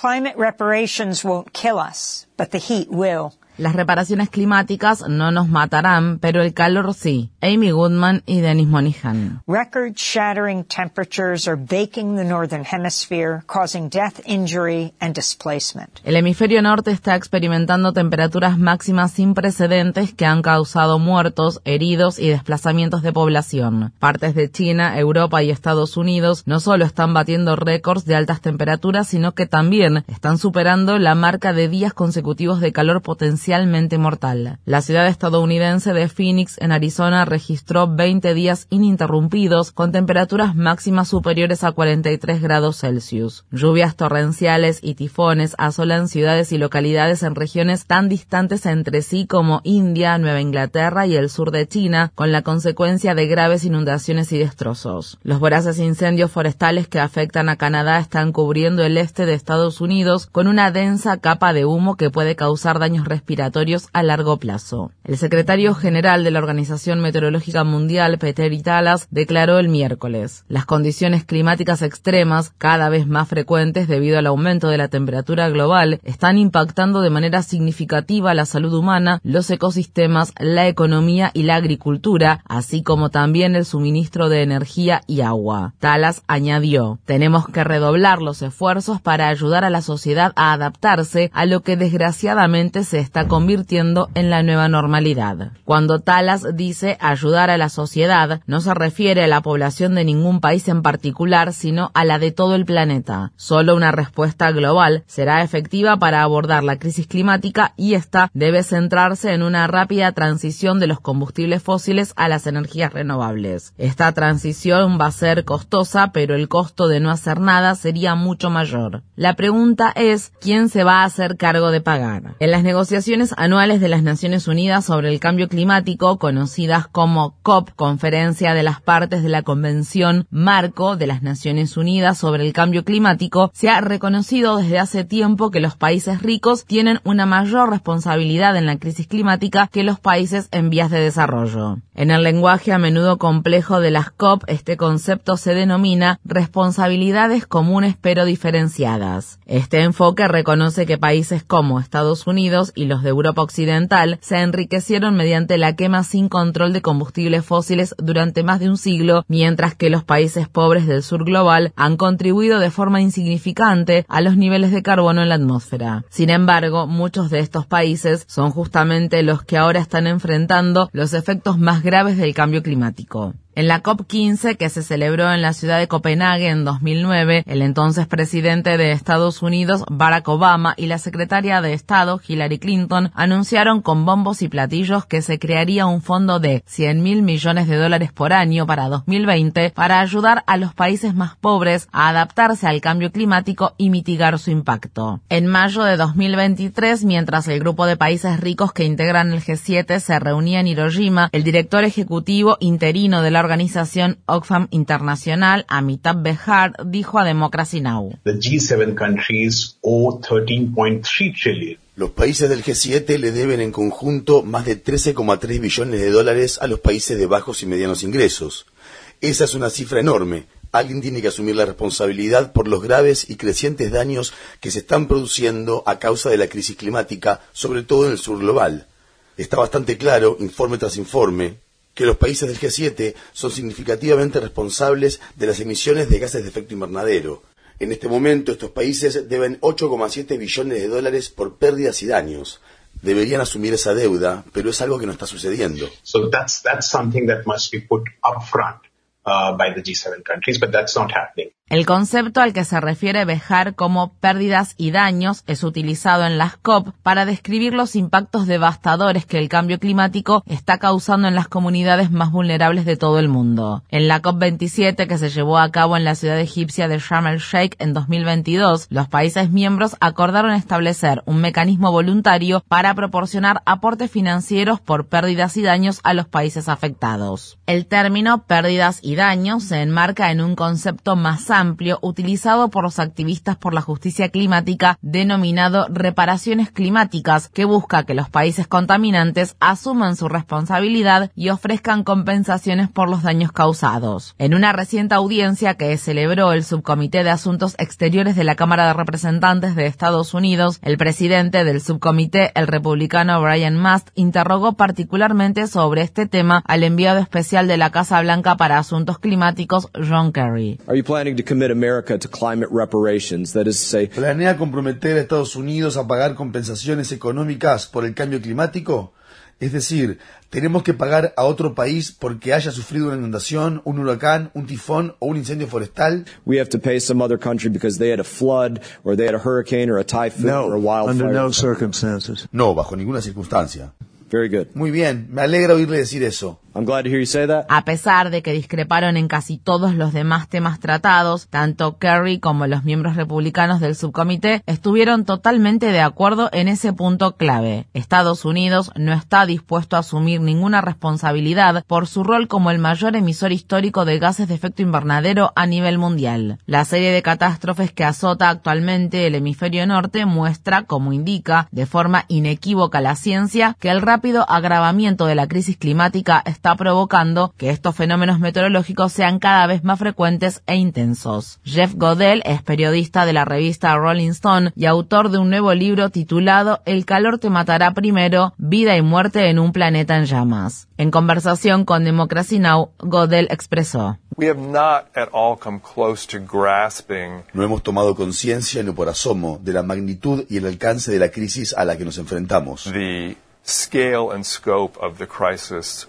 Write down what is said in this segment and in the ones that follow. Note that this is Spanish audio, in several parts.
Climate reparations won't kill us, but the heat will. Las reparaciones climáticas no nos matarán, pero el calor sí. Amy Goodman y Dennis Monihan. Record-shattering temperatures are baking the northern hemisphere, causing death, injury, and displacement. El hemisferio norte está experimentando temperaturas máximas sin precedentes que han causado muertos, heridos y desplazamientos de población. Partes de China, Europa y Estados Unidos no solo están batiendo récords de altas temperaturas, sino que también están superando la marca de días consecutivos de calor potencial mortal. La ciudad estadounidense de Phoenix, en Arizona, registró 20 días ininterrumpidos con temperaturas máximas superiores a 43 grados Celsius. Lluvias torrenciales y tifones asolan ciudades y localidades en regiones tan distantes entre sí como India, Nueva Inglaterra y el sur de China, con la consecuencia de graves inundaciones y destrozos. Los voraces incendios forestales que afectan a Canadá están cubriendo el este de Estados Unidos con una densa capa de humo que puede causar daños respiratorios a largo plazo. El secretario general de la Organización Meteorológica Mundial, Peter Italas, declaró el miércoles, las condiciones climáticas extremas, cada vez más frecuentes debido al aumento de la temperatura global, están impactando de manera significativa la salud humana, los ecosistemas, la economía y la agricultura, así como también el suministro de energía y agua. Talas añadió, tenemos que redoblar los esfuerzos para ayudar a la sociedad a adaptarse a lo que desgraciadamente se está convirtiendo en la nueva normalidad. Cuando Talas dice ayudar a la sociedad, no se refiere a la población de ningún país en particular, sino a la de todo el planeta. Solo una respuesta global será efectiva para abordar la crisis climática y esta debe centrarse en una rápida transición de los combustibles fósiles a las energías renovables. Esta transición va a ser costosa, pero el costo de no hacer nada sería mucho mayor. La pregunta es, ¿quién se va a hacer cargo de pagar? En las negociaciones anuales de las Naciones Unidas sobre el Cambio Climático, conocidas como COP, Conferencia de las Partes de la Convención Marco de las Naciones Unidas sobre el Cambio Climático, se ha reconocido desde hace tiempo que los países ricos tienen una mayor responsabilidad en la crisis climática que los países en vías de desarrollo. En el lenguaje a menudo complejo de las COP, este concepto se denomina responsabilidades comunes pero diferenciadas. Este enfoque reconoce que países como Estados Unidos y los de Europa Occidental se enriquecieron mediante la quema sin control de combustibles fósiles durante más de un siglo, mientras que los países pobres del sur global han contribuido de forma insignificante a los niveles de carbono en la atmósfera. Sin embargo, muchos de estos países son justamente los que ahora están enfrentando los efectos más graves del cambio climático. En la COP15 que se celebró en la ciudad de Copenhague en 2009, el entonces presidente de Estados Unidos, Barack Obama, y la secretaria de Estado, Hillary Clinton, anunciaron con bombos y platillos que se crearía un fondo de 100 mil millones de dólares por año para 2020 para ayudar a los países más pobres a adaptarse al cambio climático y mitigar su impacto. En mayo de 2023, mientras el grupo de países ricos que integran el G7 se reunía en Hiroshima, el director ejecutivo interino de organización Oxfam Internacional, Amitabh Behar, dijo a Democracy Now! Los países del G7 le deben en conjunto más de 13,3 billones de dólares a los países de bajos y medianos ingresos. Esa es una cifra enorme. Alguien tiene que asumir la responsabilidad por los graves y crecientes daños que se están produciendo a causa de la crisis climática, sobre todo en el sur global. Está bastante claro, informe tras informe, que los países del G7 son significativamente responsables de las emisiones de gases de efecto invernadero. En este momento estos países deben 8,7 billones de dólares por pérdidas y daños. Deberían asumir esa deuda, pero es algo que no está sucediendo. So that's, that's something that must be put up front uh, by the G7 countries, but that's not happening. El concepto al que se refiere Bejar como pérdidas y daños es utilizado en las COP para describir los impactos devastadores que el cambio climático está causando en las comunidades más vulnerables de todo el mundo. En la COP27 que se llevó a cabo en la ciudad egipcia de Sharm el Sheikh en 2022, los países miembros acordaron establecer un mecanismo voluntario para proporcionar aportes financieros por pérdidas y daños a los países afectados. El término pérdidas y daños se enmarca en un concepto más amplio amplio utilizado por los activistas por la justicia climática denominado reparaciones climáticas, que busca que los países contaminantes asuman su responsabilidad y ofrezcan compensaciones por los daños causados. En una reciente audiencia que celebró el Subcomité de Asuntos Exteriores de la Cámara de Representantes de Estados Unidos, el presidente del subcomité, el republicano Brian Mast, interrogó particularmente sobre este tema al enviado especial de la Casa Blanca para Asuntos Climáticos, John Kerry. ¿Planea comprometer a Estados Unidos a pagar compensaciones económicas por el cambio climático? Es decir, tenemos que pagar a otro país porque haya sufrido una inundación, un huracán, un tifón o un incendio forestal. We have to pay some other country because they had a flood or they had a hurricane or a typhoon no, or a wildfire. Under no circumstances. No, bajo ninguna circunstancia. Very good. Muy bien, me alegra oírle decir eso. A pesar de que discreparon en casi todos los demás temas tratados, tanto Kerry como los miembros republicanos del subcomité estuvieron totalmente de acuerdo en ese punto clave. Estados Unidos no está dispuesto a asumir ninguna responsabilidad por su rol como el mayor emisor histórico de gases de efecto invernadero a nivel mundial. La serie de catástrofes que azota actualmente el hemisferio norte muestra, como indica de forma inequívoca la ciencia, que el rápido agravamiento de la crisis climática está provocando que estos fenómenos meteorológicos sean cada vez más frecuentes e intensos. Jeff Godel es periodista de la revista Rolling Stone y autor de un nuevo libro titulado El calor te matará primero, vida y muerte en un planeta en llamas. En conversación con Democracy Now, Godel expresó. No hemos tomado conciencia ni por asomo de la magnitud y el alcance de la crisis a la que nos enfrentamos. The scale and scope of the crisis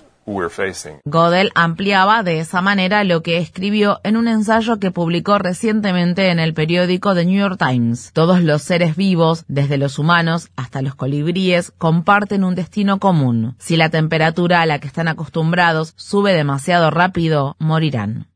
Godel ampliaba de esa manera lo que escribió en un ensayo que publicó recientemente en el periódico The New York Times. Todos los seres vivos, desde los humanos hasta los colibríes, comparten un destino común. Si la temperatura a la que están acostumbrados sube demasiado rápido, morirán.